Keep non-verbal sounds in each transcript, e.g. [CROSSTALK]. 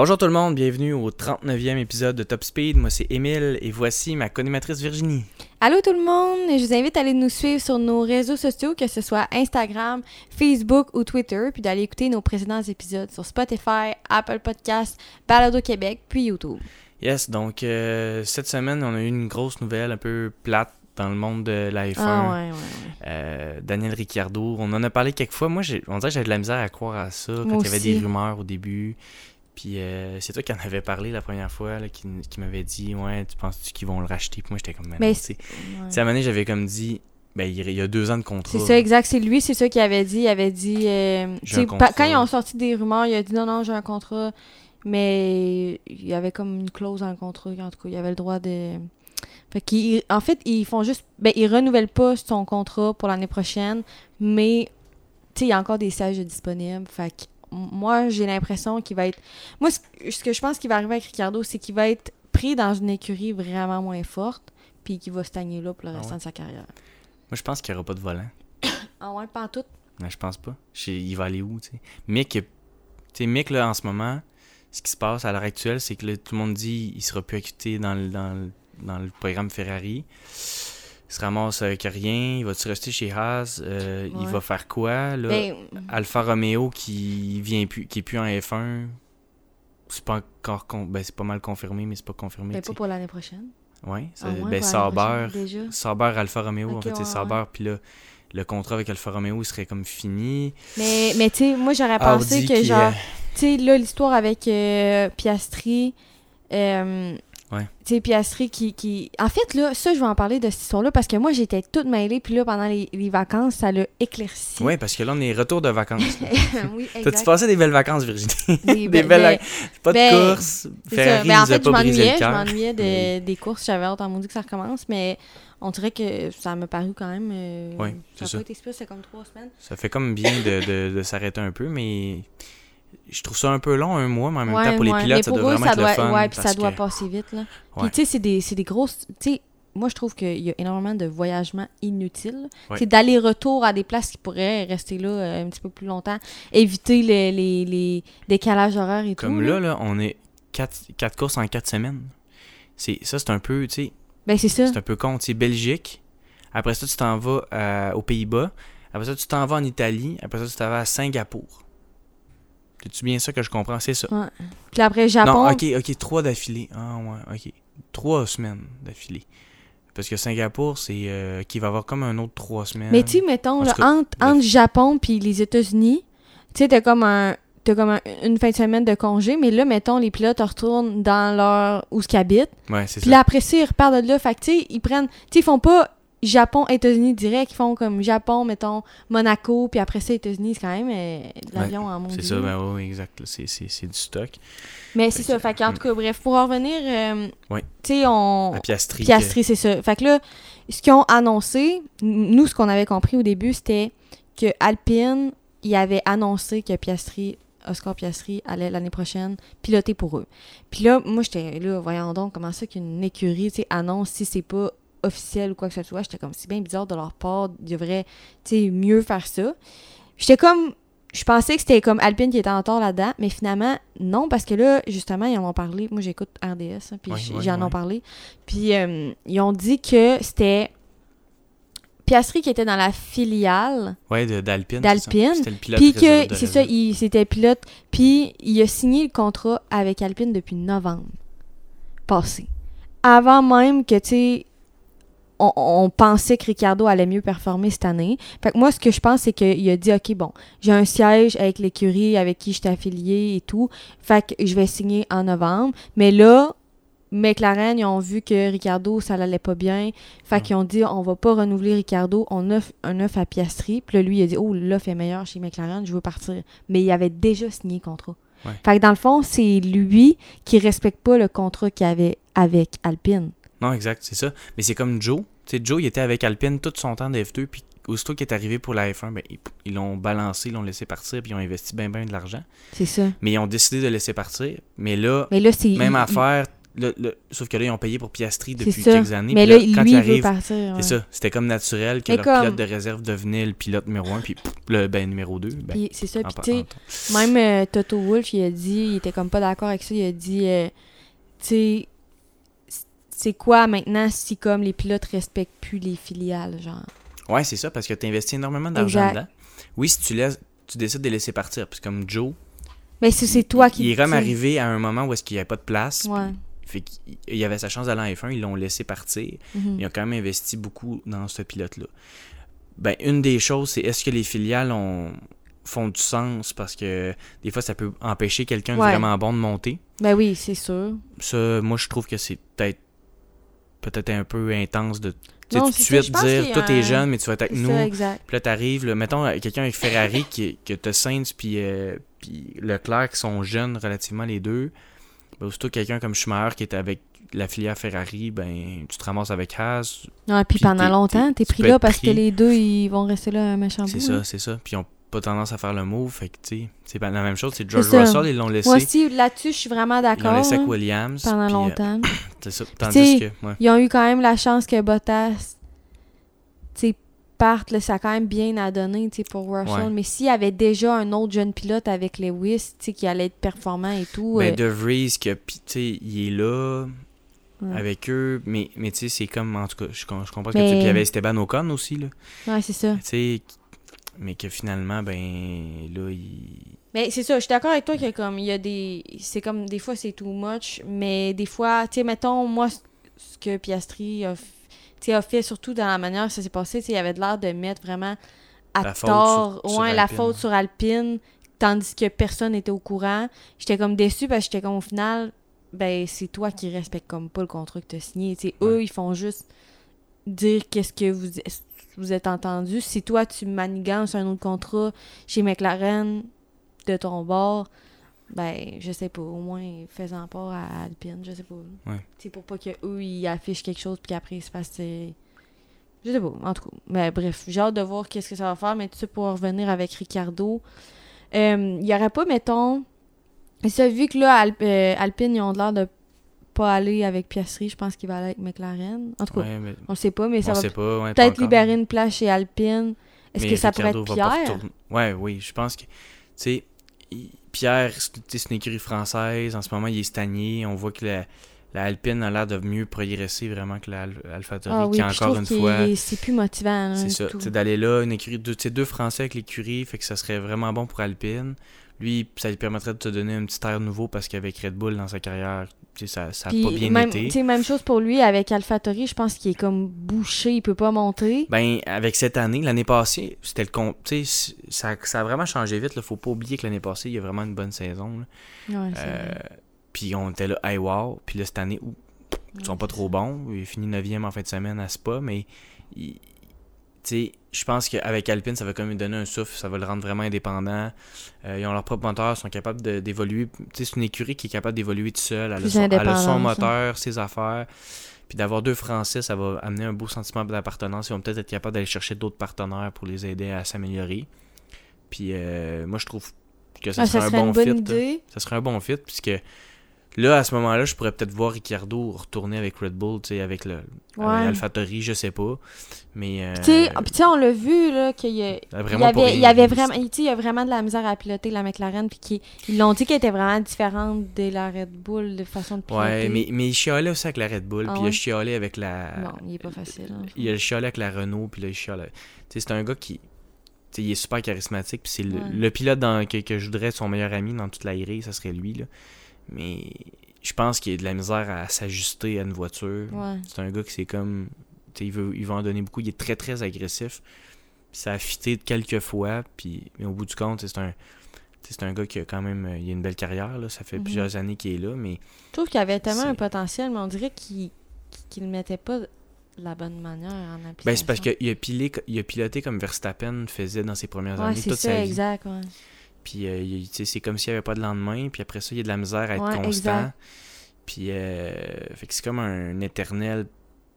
Bonjour tout le monde, bienvenue au 39e épisode de Top Speed. Moi c'est Émile et voici ma co-animatrice Virginie. Allô tout le monde, je vous invite à aller nous suivre sur nos réseaux sociaux, que ce soit Instagram, Facebook ou Twitter, puis d'aller écouter nos précédents épisodes sur Spotify, Apple Podcasts, Balado Québec, puis YouTube. Yes, donc euh, cette semaine on a eu une grosse nouvelle un peu plate dans le monde de F1. Ah ouais, ouais, ouais. Euh, Daniel Ricciardo, on en a parlé quelques fois. Moi, on dirait que j'avais de la misère à croire à ça quand Moi il y avait aussi. des rumeurs au début. Puis euh, c'est toi qui en avais parlé la première fois, là, qui, qui m'avait dit Ouais, tu penses-tu qu'ils vont le racheter? Puis moi, j'étais comme Mais, non, c'est- tu sais. Ouais. Tu sais, à un moment donné, j'avais comme dit Ben, il y a deux ans de contrat. C'est ça, exact. C'est lui, c'est ça qu'il avait dit. Il avait dit. euh, pa- quand ils ont sorti des rumeurs, il a dit non, non, j'ai un contrat. Mais il y avait comme une clause dans le contrat. En tout cas, il avait le droit de. Fait qu'ils, en fait, ils font juste. Ben, ils renouvellent pas son contrat pour l'année prochaine. Mais, tu sais, il y a encore des stages disponibles. Fait moi, j'ai l'impression qu'il va être. Moi, ce, que je pense qu'il va arriver avec Ricardo, c'est qu'il va être pris dans une écurie vraiment moins forte. Puis qu'il va stagner là pour le Ah restant ouais? de sa carrière. Moi, je pense qu'il n'y aura pas de volant. [COUGHS] Ah ouais, pas en tout? Mais je pense pas. Je il va aller où, tu sais? Mick, il- tu sais, Mick, là, en ce moment, ce qui se passe à l'heure actuelle, c'est que là, tout le monde dit il sera plus acquitté dans le, dans le, dans le programme Ferrari. Il se ramasse avec rien. Il va-tu rester chez Haas? Euh, Il va faire quoi, là? Ben, Alfa Romeo qui vient plus, qui est plus en F1. C'est pas encore con- ben, c'est pas mal confirmé, mais c'est pas confirmé. ben, tu sais. pas pour l'année prochaine. Ouais, ben, Sauber. Sauber Alfa Romeo, en fait, c'est Sauber, puis là, le contrat avec Alfa Romeo il serait comme fini. Mais, mais tu sais, moi, j'aurais pensé que, genre, euh, tu sais, là, l'histoire avec euh, Piastri, euh, Ouais. tu sais, qui, qui... En fait, là, ça, je vais en parler de cette histoire-là parce que moi, j'étais toute mêlée, puis là, pendant les, les vacances, ça l'a éclairci. Ouais, parce que là, on est retour de vacances. [LAUGHS] oui, [LAUGHS] T'as-tu passé des belles vacances, Virginie? Oui, [LAUGHS] des belles ben, Pas de ben, course. c'est ça. Ferrari Ben, en fait, je m'ennuyais, le je cœur. m'ennuyais de- Mais- des courses. J'avais hâte, que ça recommence, mais on dirait que ça m'a paru quand même... euh, ça c'est a ça. pas été super, c'est comme trois semaines. Ça fait comme bien de, de, de s'arrêter un peu, mais je trouve ça un peu long, un mois, mais en même Ouais, temps, pour les pilotes, Mais ça doit eux, vraiment ça être doit, le fun. Ouais, puis ça doit que- passer vite, là. Puis, tu sais, c'est des, c'est des grosses... Tu sais, moi, je trouve qu'il y a énormément de voyagements inutiles. C'est d'aller-retour à des places qui pourraient rester là euh, un petit peu plus longtemps. Éviter les, les, les décalages horaires et Comme tout. là, là, on est quatre, quatre courses en quatre semaines. C'est, ça, c'est un peu, tu sais, Ben, c'est ça. c'est un peu con. Tu sais, Belgique. Après ça, tu t'en vas euh, aux Pays-Bas. Après ça, tu t'en vas en Italie. Après ça, tu t'en vas à Singapour. C'est-tu bien ça que je comprends? C'est ça. Puis après, Japon... Non, ok, ok, trois d'affilée. Ah ouais, ok. Trois semaines d'affilée. Parce que Singapour, c'est euh, qui va avoir comme un autre trois semaines. Mais tu sais, mettons, là, cas, entre, entre Japon puis les États-Unis, tu sais, t'as comme un... T'as comme un- une fin de semaine de congé, mais là, mettons, les pilotes retournent dans leur... où ce qu'ils habitent. Ouais, c'est Puis ça. là, après ça, ils repartent de là. Fait que, tu sais, ils prennent... Tu sais, ils font pas Japon, États-Unis direct. Ils font comme Japon, mettons, Monaco, puis après ça, États-unis, c'est quand même euh, de l'avion en monde. C'est ça, ben oui, exact. C'est, du stock. Mais c'est ça. Fait qu'en tout cas, bref, pour en revenir, euh, Ouais. tu sais, on... La Piastri. Piastri, c'est ça. Fait que là, ce qu'ils ont annoncé, nous, ce qu'on avait compris au début, c'était que Alpine, il avait annoncé que Piastri, Oscar Piastri, allait l'année prochaine piloter pour eux. Puis là, moi, j'étais là, voyons donc, comment ça qu'une écurie, tu sais, annonce si c'est pas officiel ou quoi que ce soit. J'étais comme, c'est bien bizarre de leur part, ils devraient, tu sais, mieux faire ça. J'étais comme, je pensais que c'était comme Alpine qui était en tort là-dedans, mais finalement, non, parce que là, justement, ils en ont parlé. Moi, j'écoute RDS, hein, puis Ouais, j- ouais, j'en ouais. ont parlé. Puis euh, ils ont dit que c'était Piastri qui était dans la filiale, Ouais, d'Alpine. D'Alpine, puis que, c'est ça, il c'était pilote, puis il a signé le contrat avec Alpine depuis novembre passé. Avant même que, tu sais, on, on pensait que Ricardo allait mieux performer cette année. Fait que moi, ce que je pense, c'est qu'il a dit, OK, bon, j'ai un siège avec l'écurie avec qui je suis affilié et tout. Fait que je vais signer en novembre. Mais là, McLaren, ils ont vu que Ricardo, ça l'allait pas bien. Fait Ouais. qu'ils ont dit, on va pas renouveler Ricardo, on offre un offre à Piastri. Puis là, lui, il a dit, oh, l'offre est meilleure chez McLaren, je veux partir. Mais il avait déjà signé le contrat. Ouais. Fait que dans le fond, c'est lui qui respecte pas le contrat qu'il avait avec Alpine. Non, exact, c'est ça. Mais c'est comme Joe. Tu sais, Joe, il était avec Alpine tout son temps de F2, puis aussitôt qu'il est arrivé pour la F1, ben, ils- l'ont balancé, ils l'ont laissé partir, puis ils ont investi bien, bien de l'argent. C'est ça. Mais ils ont décidé de le laisser partir. Mais là, Mais là, même affaire, là, là- sauf que là, ils ont payé pour Piastri depuis quelques années. Mais puis là, quand lui, il veut arrive, partir. ouais. c'est ça. C'était comme naturel que Mais le comme- pilote de réserve devenait le pilote numéro 1, puis pff, le ben, numéro 2. Ben, c'est ça. Puis tu sais, Même euh, Toto Wolff, il a dit, il était comme pas d'accord avec ça, il a dit, euh, tu sais, c'est quoi maintenant si comme les pilotes respectent plus les filiales, genre? Ouais, c'est ça, parce que tu investis énormément d'argent dedans. Oui, si tu laisses, tu décides de les laisser partir, puis comme Joe, Mais c'est c'est toi qui. il est comme arrivé à un moment où est-ce qu'il n'y avait pas de place. Ouais. Fait qu'il il avait sa chance d'aller en F1, ils l'ont laissé partir. Mhm. Ils ont quand même investi beaucoup dans ce pilote-là. Ben, une des choses, c'est est-ce que les filiales ont, font du sens? Parce que des fois, ça peut empêcher quelqu'un de Ouais. vraiment bon de monter. Ben oui, c'est sûr. Ça, moi, je trouve que c'est peut-être peut-être un peu intense de Non, tout de ça, suite dire toi t'es un- jeune mais tu vas être avec nous exact. puis là t'arrives là, mettons euh, quelqu'un avec Ferrari qui que t'as Sainz puis euh, puis Leclerc qui sont jeunes relativement les deux ben, aussitôt quelqu'un comme Schumacher qui est avec la filière Ferrari ben tu te ramasses avec Haas Ouais, puis pendant longtemps, t'es- pris là parce que les deux, ils vont rester là un méchant bout. c'est ça c'est ça puis pas tendance à faire le move fait que tu sais c'est pas la même chose c'est George. Russell ils l'ont laissé Moi aussi, là-dessus, je suis vraiment ils l'ont d'accord. laissé avec hein, Williams pendant euh, longtemps. [COUGHS] c'est ça tu tandis que ouais. Ils ont eu quand même la chance que Bottas, tu sais, parte. Là, ça a quand même bien à donner, tu sais, pour Russell. Ouais. Mais s'il y avait déjà un autre jeune pilote avec Lewis, tu sais, qui allait être performant et tout. Ben, euh, De Vries, que, puis, tu sais, il est là ouais. avec eux, mais, mais tu sais, c'est comme, en tout cas, je, com- je comprends ce que Mais- tu Puis il y avait Esteban Ocon aussi, là. Ouais, c'est ça. Tu sais, mais que finalement, ben, là, il... Mais c'est ça, je suis d'accord avec toi que comme il y a des. C'est comme des fois c'est too much, mais des fois, tu sais, mettons, moi, ce que Piastri a, a fait, surtout dans la manière que ça s'est passé, tu sais, il avait de l'air de mettre vraiment à La faute tort, sur- sur ouais, la Alpine. faute sur Alpine, tandis que personne n'était au courant. J'étais comme déçue parce que j'étais comme au final, ben c'est toi qui respectes comme pas le contrat que tu as signé. Tu sais, eux, Ouais. ils font juste dire qu'est-ce que vous, vous êtes entendu. Si toi, tu manigances un autre contrat chez McLaren de ton bord, ben, je sais pas, au moins, fais-en part à Alpine, je sais pas. Ouais. C'est pour pas que eux ils affichent quelque chose puis qu'après ils se fassent. euh, Je sais pas, en tout cas. Mais bref, j'ai hâte de voir qu'est-ce que ça va faire, mais tout ça pour revenir avec Ricardo. Euh, Il y aurait pas, mettons. Ça, vu que là, Alp- euh, Alpine, ils ont l'air de pas aller avec Piastri, je pense qu'il va aller avec McLaren. En tout cas, Ouais, mais on le sait pas, mais ça on va sait pas, ouais, peut-être libérer une place chez Alpine. Est-ce que ça pourrait être Pierre? Ouais, oui, je pense que, tu sais, Pierre, c'est une écurie française, en ce moment, il est stagné, on voit que la, la Alpine a l'air de mieux progresser vraiment que la Al- AlphaTauri, Ah oui, qui encore une fois... est- c'est plus motivant. là, C'est ça, d'aller là, une écurie, sais, deux Français avec l'écurie, fait que ça serait vraiment bon pour Alpine. Lui, ça lui permettrait de te donner un petit air nouveau parce qu'avec Red Bull dans sa carrière, ça, ça a Puis pas bien même, été. même chose pour lui avec AlphaTauri, je pense qu'il est comme bouché, il peut pas monter. Ben, avec cette année, l'année passée, c'était le ça, ça a vraiment changé vite. Là. Faut pas oublier que l'année passée, il y a vraiment une bonne saison. Ouais, Euh, puis on était là, hey wow. Puis là, cette année, ouh, ils sont pas trop bons. Il a fini 9e en fin de semaine à Spa, mais il- sais, je pense qu'avec Alpine, ça va quand même lui donner un souffle, ça va le rendre vraiment indépendant. Euh, ils ont leur propre moteur, ils sont capables de- d'évoluer. Tu sais, c'est une écurie qui est capable d'évoluer tout seul. Elle, son, elle a son ça. moteur, ses affaires. Puis d'avoir deux Français, ça va amener un beau sentiment d'appartenance. Ils vont peut-être être capables d'aller chercher d'autres partenaires pour les aider à s'améliorer. Puis euh, moi, je trouve que ça Ah, serait ça un bon fit. idée. Ça serait un bon fit, puisque là, à ce moment-là, je pourrais peut-être voir Ricciardo retourner avec Red Bull, tu sais, avec le Ouais. AlphaTauri, je sais pas. Mais. euh, Puis tu sais, on l'a vu, là, qu'il y a... Il y, avait, il y avait vraiment, tu sais, il y a vraiment de la misère à piloter la McLaren, puis qu'ils ils l'ont dit qu'elle était vraiment différente de la Red Bull, de façon de piloter. Ouais, mais, mais il chialait aussi avec la Red Bull, Ah puis il a chialé avec la. Non, il est pas facile. hein. Il a chialé avec la Renault, puis là, il chialait. Tu sais, c'est un gars qui. Tu sais, il est super charismatique, puis c'est le, Ouais. le pilote dans, que, que je voudrais être son meilleur ami dans toute la grille, ça serait lui, là. Mais je pense qu'il a de la misère à s'ajuster à une voiture. Ouais. C'est un gars qui c'est comme. Il veut, il veut en donner beaucoup. Il est très très agressif. Puis ça a fité quelques fois. Puis, mais au bout du compte, c'est un. C'est un gars qui a quand même euh, il a une belle carrière. Là. Ça fait Mhm. plusieurs années qu'il est là. Mais Je trouve qu'il y avait tellement un potentiel, mais on dirait qu'il qu'il le mettait pas de la bonne manière en application. ben, c'est parce qu'il a, pilé, il a piloté comme Verstappen faisait dans ses premières Ouais, années c'est toute ça, sa vie. exact, ouais. Puis euh, tu c'est comme s'il n'y avait pas de lendemain. Puis après ça, il y a de la misère à être Ouais, constant. exact. Puis euh, fait que c'est comme un éternel.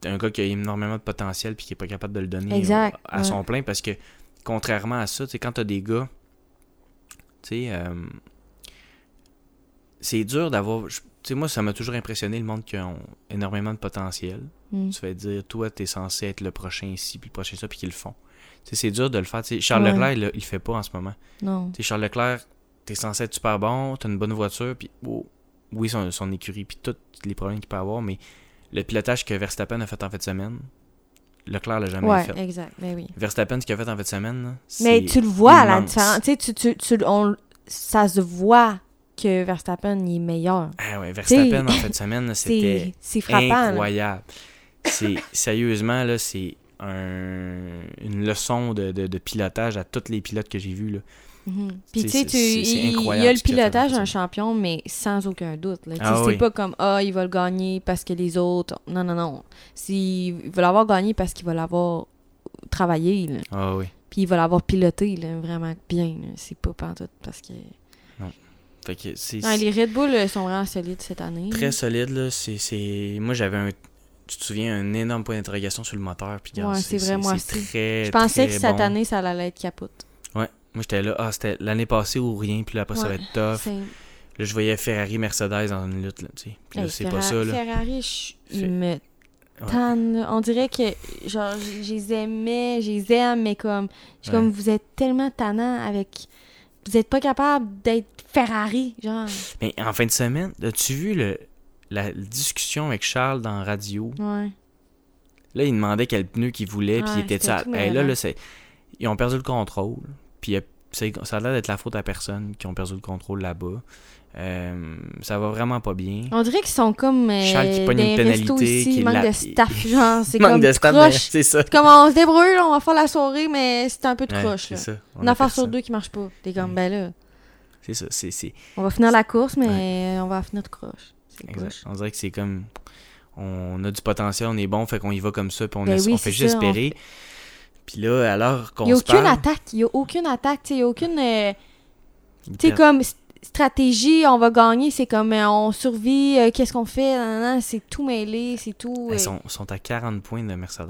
Un gars qui a énormément de potentiel puis qui est pas capable de le donner Exact, à ouais. son plein parce que contrairement à ça, tu sais, quand t'as des gars, tu sais, euh, c'est dur d'avoir. je- sais, moi, ça m'a toujours impressionné le monde qui a énormément de potentiel. Mm. Tu vas dire, toi, t'es censé être le prochain ici, puis le prochain ça, puis qu'ils le font. C'est dur de le faire. Charles Ouais. Leclerc, il, il le fait pas en ce moment. Non. Charles Leclerc, t'es censé être super bon, t'as une bonne voiture, puis oh, oui, son, son écurie, puis tous les problèmes qu'il peut avoir, mais le pilotage que Verstappen a fait en fin de semaine, Leclerc l'a jamais Ouais, fait. exact. Ben oui. Verstappen, ce qu'il a fait en fin de semaine, là, Mais c'est tu le vois, la immense. différence. Tu sais, tu, tu, tu- on- ça se voit que Verstappen il est meilleur. Ah ouais, Verstappen en fin de [LAUGHS] semaine, C'est c'était c'est incroyable. C'est sérieusement là, c'est un- une leçon de, de- de pilotage à tous les pilotes que j'ai vus là. Mhm. Puis tu sais, il, y a le pilotage d'un champion, mais sans aucun doute. Ah c'est oui. pas comme ah il va le gagner parce que les autres. Non non non. S'il il va l'avoir gagné parce qu'il va l'avoir travaillé, là. Ah oui. puis il va l'avoir piloté là, vraiment bien. C'est pas pantoute parce que. Fait que c'est Non, les Red Bull euh, sont vraiment solides cette année. très solide là, c'est c'est moi j'avais un tu te souviens un énorme point d'interrogation sur le moteur puis Ouais, c'est vrai, moi c'est aussi. très Je pensais très que cette bon. année ça allait être capote. Ouais, moi j'étais là ah c'était l'année passée ou rien puis là après ça va être tough. Là je voyais Ferrari Mercedes dans une lutte là, tu sais. Puis là Hey, c'est pas ça là. Ferrari, je- me tannent. là. On dirait que, genre, je les aimais, je les aime, mais comme, je suis Ouais. comme, vous êtes tellement tannant avec. Vous êtes pas capable d'être Ferrari, genre. Mais en fin de semaine, as-tu vu le la discussion avec Charles dans la radio Ouais. Là, il demandait quel pneu qu'il voulait, puis Ouais, il était ça. là, mêlant. là, c'est... Ils ont perdu le contrôle. Puis euh, c'est- ça a l'air d'être la faute à personne qui ont perdu le contrôle là-bas. Euh, ça va vraiment pas bien. On dirait qu'ils sont comme. Euh, Charles qui pogne une pénalité, ici, qui il manque la- de staff, [LAUGHS] genre. C'est Manque comme de staff, ben, c'est ça. Comme, on se débrouille, là, on va faire la soirée, mais c'est un peu de Ouais, croche, c'est là. ça. On Une a affaire sur deux qui marche pas. T'es comme, Mm. ben là, C'est ça. C'est, c'est... on va finir la course, mais on va finir de croche. Exact. On dirait que c'est comme... On a du potentiel, on est bon, fait qu'on y va comme ça, puis on, Ben es- oui, on fait juste espérer. Puis là, alors qu'on Il n'y a aucune attaque. Il n'y a aucune attaque. Il n'y a aucune. euh, Tu sais, comme st- stratégie, on va gagner, c'est comme euh, on survit, euh, qu'est-ce qu'on fait, c'est tout mêlé, c'est tout. euh, Ils sont, sont à 40 points de Mercedes.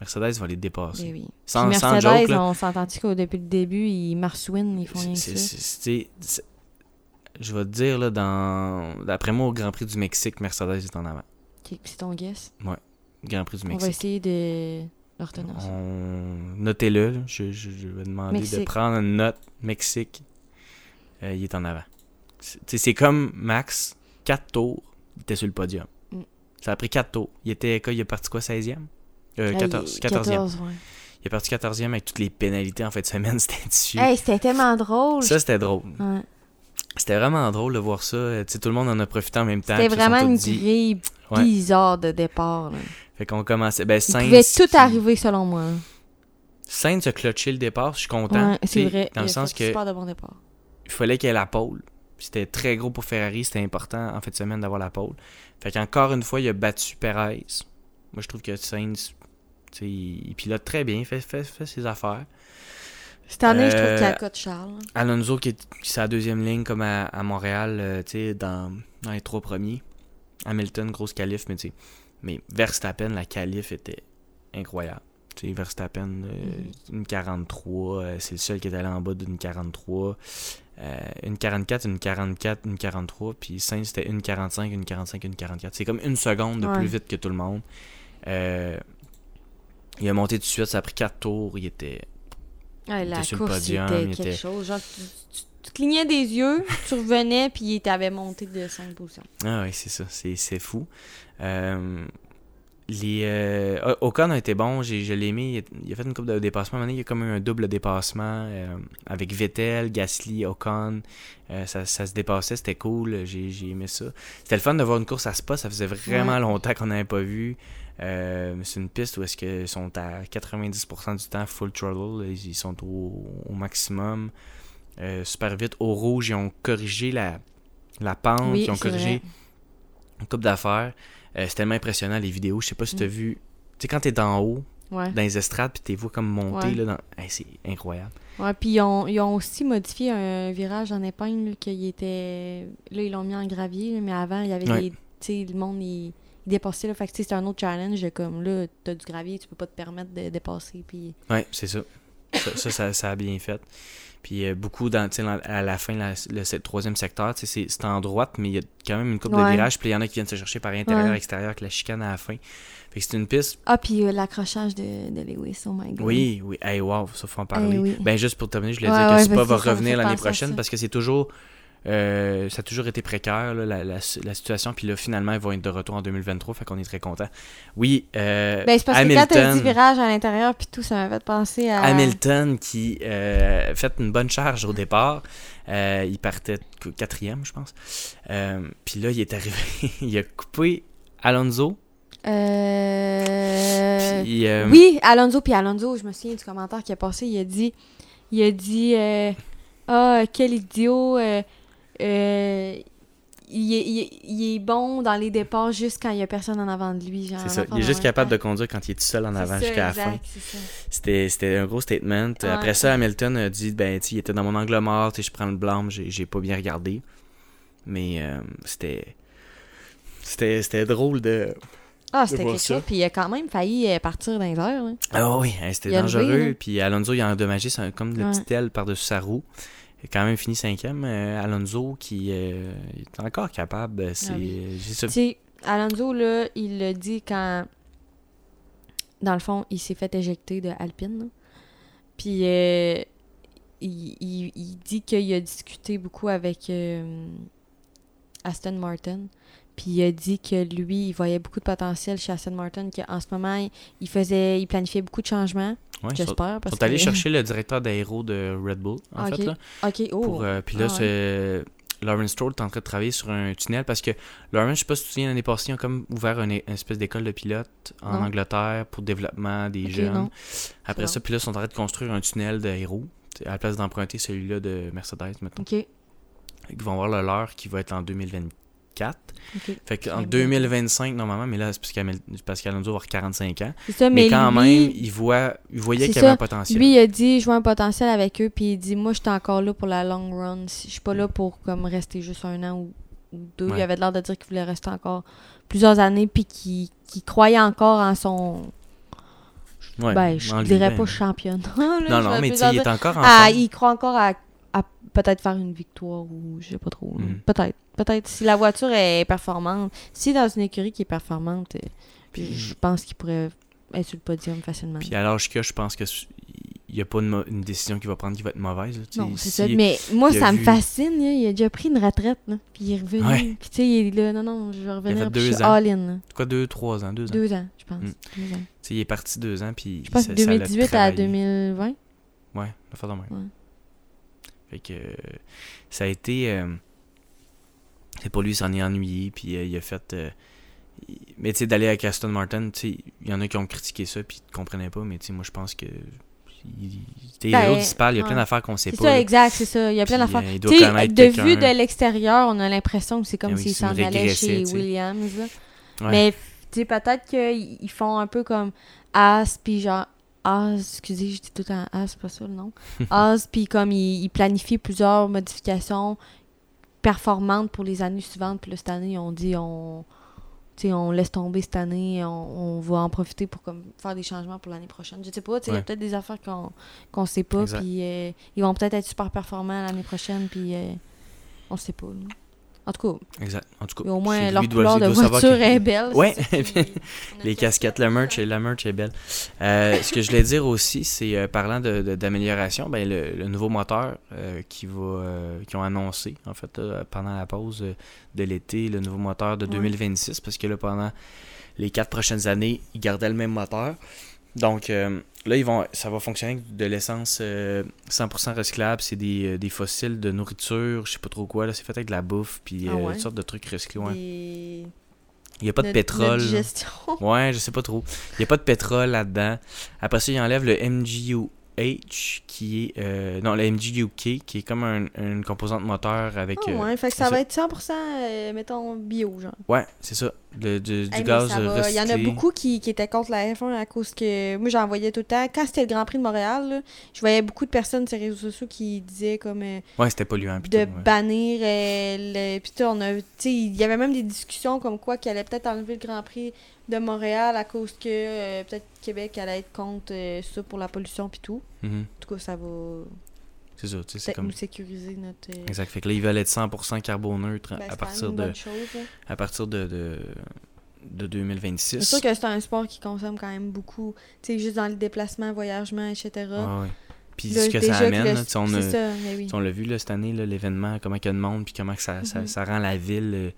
Mercedes va les dépasser. ben oui. Sans, Mercedes, joke, là. on s'entend-tu qu'au depuis le début, ils marsouinent, ils font rien que C'est- ça? Je vais te dire, là, dans... d'après moi, au Grand Prix du Mexique, Mercedes est en avant. C'est ton guess? Grand Prix du On va Mexique. essayer de le retenir. On... Notez-le. Je, je- je vais demander de Mexique. prendre une note. Mexique, euh, il est en avant. C'est comme Max, 4 tours, il était sur le podium. Mm. Ça a pris 4 tours. Il était quoi Il est parti quoi 16e euh, Hey, 14, 14e. 14, ouais. Il est parti 14e avec toutes les pénalités en fin de semaine. [LAUGHS] C'était dessus. Hey, c'était tellement drôle. ça, c'était drôle. Ouais. C'était vraiment drôle de voir ça. Euh, tout le monde en a profité en même temps. C'était vraiment une grille Ouais. bizarre de départ. là. Fait qu'on commençait. Ben, Il Sainz. pouvait tout arriver selon moi. Sainz a clutché le départ. Je suis content. Ouais, c'est vrai. Dans le il a sens que super de bon départ. il fallait qu'il y ait la pole. C'était très gros pour Ferrari. C'était important en fin de semaine d'avoir la pole. Fait qu'encore une fois, il a battu Perez. Moi, je trouve que Sainz. Il il pilote très bien, il fait, fait, fait ses affaires. Cette année, je trouve Euh, qu'il y a cote Charles. Alonso qui est, qui est sa deuxième ligne comme à, à Montréal, euh, tu sais, dans, dans les trois premiers. Hamilton, grosse qualif, mais tu sais. Mais Verstappen, la qualif était incroyable. Tu sais, Verstappen, euh, une 43, euh, c'est le seul qui est allé en bas d'une 43. Euh, une 44, une 44, une 43. Puis Sainz, c'était une 45, une 45, une 44. C'est comme une seconde de Ouais. plus vite que tout le monde. Euh, il a monté tout de suite, ça a pris 4 tours. Il était Ouais, la course, c'était quelque était- chose. Genre, tu, tu- tu clignais des yeux, tu revenais, puis il t'avait monté de 5 positions. Ah oui, c'est ça. C'est, fou. Euh, les, euh, Ocon a été bon. Je l'ai aimé. Il a, il a fait une coupe de dépassement. Il y a comme eu un double dépassement euh, avec Vettel, Gasly, Ocon. Euh, ça, ça se dépassait. C'était cool. J'ai, aimé ça. C'était le fun de voir une course à Spa. Ça faisait vraiment Ouais. longtemps qu'on n'avait pas vu. Euh, c'est une piste où est-ce qu'ils sont à 90% du temps full throttle. Ils sont au, au maximum. Euh, super vite. Au rouge, ils ont corrigé la, la pente. Oui, ils ont corrigé vrai. une coupe d'affaires. Euh, c'est tellement impressionnant les vidéos. Je sais pas si tu as Mm. vu. Tu sais, quand t'es d'en haut, Ouais. dans les estrades, puis t'es vois comme monter, Ouais. là, dans... Hey, c'est incroyable. Ouais, puis ils ont, ils ont aussi modifié un virage en épingle, là, qu'il était... Là, ils l'ont mis en gravier, mais avant, il y avait Ouais. des... Tu sais, le monde, il, il dépassait, là. Fait que, c'était un autre challenge, comme, là, t'as du gravier, tu peux pas te permettre de dépasser, puis... Ouais, c'est ça. ça, ça, ça, ça a bien fait. Puis euh, beaucoup, dans, à la fin, la- le, troisième secteur, c'est en droite, mais il y a quand même une coupe de virages. Puis il y en a qui viennent se chercher par intérieur, Ouais. extérieur, avec la chicane à la fin. Fait que c'est une piste. Ah, puis euh, l'accrochage de, de Lewis, oh my god. Oui, oui. Hey, wow, ça faut en parler. Eh oui. Ben, juste pour terminer, je voulais Ouais, dire que Spa va revenir l'année prochaine parce que c'est toujours. Euh, ça a toujours été précaire, là, la, la- la situation. Puis là, finalement, ils vont être de retour en 2023. Fait qu'on est très contents. Oui, euh, Ben, c'est parce que quand t'as Hamilton. dit virage à l'intérieur, puis tout, ça m'a fait penser à. Hamilton qui euh, fait une bonne charge au départ. Euh, il partait qu- quatrième, je pense. Puis là, il est arrivé, [LAUGHS] il a coupé Alonso. Puis, Oui, Alonso, puis Alonso, je me souviens du commentaire qui a passé, il a dit, il a dit, euh, ah, quel idiot, euh, il, est, il est- il est bon dans les départs juste quand il y a personne en avant de lui. C'est ça. Il est juste capable de conduire quand il est tout seul en avant jusqu'à la fin. C'était, un gros statement. Ouais. Après ça, Hamilton a dit ben, il était dans mon angle mort, je prends le blâme, j'ai, pas bien regardé. Mais euh, c'était, c'était. C'était drôle de. Ah, c'était quelque ça. chose, puis il a quand même failli euh, partir dans les airs. là. Ah oui, hein, c'était dangereux. levé, puis Alonso, il a endommagé comme le Ouais. petit aile par-dessus sa roue. Il a quand même fini cinquième. Euh, Alonso, qui euh, est encore capable. euh, C'est, Ah oui. Alonso, là, il l'a dit quand, dans le fond, il s'est fait éjecter de Alpine. là. Puis, euh, il, il- il dit qu'il a discuté beaucoup avec euh, Aston Martin. Puis, il a dit que lui, il voyait beaucoup de potentiel chez Aston Martin, qu'en ce moment, il- faisait, il planifiait beaucoup de changements. ouais, ils sont, J'espère. parce sont allés que- chercher le directeur d'aéro de Red Bull, en fait. ok. Là, Ok, oh. pour, euh, puis là, Ah ouais. Lawrence Stroll est en train de travailler sur un tunnel parce que Lawrence, je sais pas si tu te souviens, l'année passée, ils ont comme ouvert une, une espèce d'école de pilote en Non. Angleterre pour le développement des jeunes. non. Après ça, puis là, ils sont en train de construire un tunnel d'aéro à la place d'emprunter celui-là de Mercedes, maintenant. Ok, Ils vont voir le leur qui va être en 2024. Fait qu'en Ouais, 2025, normalement, mais là, c'est parce qu'Alonso va avoir 45 ans. Ça, Mais, mais, quand lui, même, il, voit, il voyait qu'il y avait un potentiel. Lui, il a dit, je vois un potentiel avec eux, puis il dit, moi, je suis encore là pour la long run. Je suis pas là pour comme rester juste un an ou, ou deux. Ouais. Il avait l'air de dire qu'il voulait rester encore plusieurs années, puis qu'il croyait encore en son. Ouais, ben, je dirais pas championne. [LAUGHS] Non, non, mais tu sais, il est encore en Ah, il croit encore à, à peut-être faire une victoire ou je sais pas trop. Mhm. Peut-être. Peut-être. Si la voiture est performante, si dans une écurie qui est performante, euh, Puis- je pense qu'il pourrait être sur le podium facilement. Puis à l'âge a, je pense que il n'y a pas une, décision qu'il va prendre qui va être mauvaise. là. Non, c'est si- ça. Mais moi, ça me fascine. là. Il a déjà pris une retraite. Là. Puis il est revenu. Ouais. Puis tu sais, il est là. Non, non, je vais revenir. puis je deux suis ans. all-in. Quoi, deux, trois ans, deux ans? Deux ans, je pense. Mm. Tu sais, il est parti deux ans, puis Je pense ça- que ça l'a 2018 à travaillé. 2020. Ouais, la fois de même. Ouais. Fait que euh, ça a été. euh, c'est pour lui, il s'en est ennuyé, puis euh, il a fait. euh, il- mais tu sais, d'aller avec Aston Martin, tu sais, il y en a qui ont critiqué ça, puis ils comprenaient pas, mais tu sais, moi je pense que. Il, il, Ben, l'autre, il il y a plein d'affaires qu'on sait C'est pas. ça, là. exact, c'est ça. Il y a plein d'affaires. euh, il Tu sais, de vue de l'extérieur, on a l'impression que c'est comme Ah s'il c'est s'en allait chez. Williams. là. Ouais. Mais tu sais, peut-être qu'ils ils font un peu comme As, puis genre. As, excusez, je dis tout temps As, c'est pas ça le nom. [LAUGHS] As, puis comme ils, ils planifient plusieurs modifications performantes pour les années suivantes. Puis là, cette année, on dit on. on laisse tomber cette année, on, on va en profiter pour comme, faire des changements pour l'année prochaine. Je sais pas, tu sais, il y a peut-être des affaires qu'on qu'on sait pas, puis euh, ils vont peut-être être super performants l'année prochaine, puis euh, on sait pas. là. En tout cas, Exact. En tout cas, au moins, leur couleur de voiture que- est belle. Ouais. [LAUGHS] Les casquettes, le merch, la merch est belle. Euh, ce que je voulais dire aussi, c'est euh, parlant de- de- d'amélioration, ben, le, le nouveau moteur euh, qui va, euh, qui ont annoncé en fait pendant la pause de l'été, le nouveau moteur de Ouais. 2026, parce que là pendant les quatre prochaines années, ils gardaient le même moteur. Donc euh, là, ils vont, ça va fonctionner avec de l'essence euh, 100% recyclable. C'est des, euh, des fossiles de nourriture, je sais pas trop quoi. là C'est fait avec de la bouffe, puis Ah euh, ouais? toutes sortes de trucs recyclés. ouais. Des- Il n'y a pas de pétrole. Ouais, je sais pas trop. Il n'y a pas de pétrole là-dedans. Après ça, il enlève le MGUH qui est. euh, non, le MGUK qui est comme un- une composante moteur avec. Ah euh, ouais, fait que ça ça. va être 100%, euh, mettons, bio, genre. ouais, c'est ça. Le- du, du Hey, mais gaz. Il y en a beaucoup qui, qui étaient contre la F1 à cause que. Moi, j'en voyais tout le temps. Quand c'était le Grand Prix de Montréal, là, je voyais beaucoup de personnes sur les réseaux sociaux qui disaient comme. euh, Ouais, c'était polluant. de putain, ouais. bannir euh, le. Puis tu sais, on a. Tu sais, il y avait même des discussions comme quoi qu'il allait peut-être enlever le Grand Prix de Montréal à cause que euh, peut-être Québec allait être contre euh, ça pour la pollution puis tout. Mhm. En tout cas, ça va C'est ça, tu sais, c'est peut-être comme... nous sécuriser notre. euh, Exact. Fait que là, ils veulent être 100% carboneutre ben, à c'est quand partir de, chose, à partir de, de, de 2026. C'est sûr que c'est un sport qui consomme quand même beaucoup. Tu sais, juste dans les déplacements, voyagements, etc. Ah ouais. Puis Là, ce que ça amène, le- sais, on, a- ça, oui. l'a vu là, cette année, l'événement, comment il y a de monde, puis comment que ça, ça, Mhm. ça rend la ville.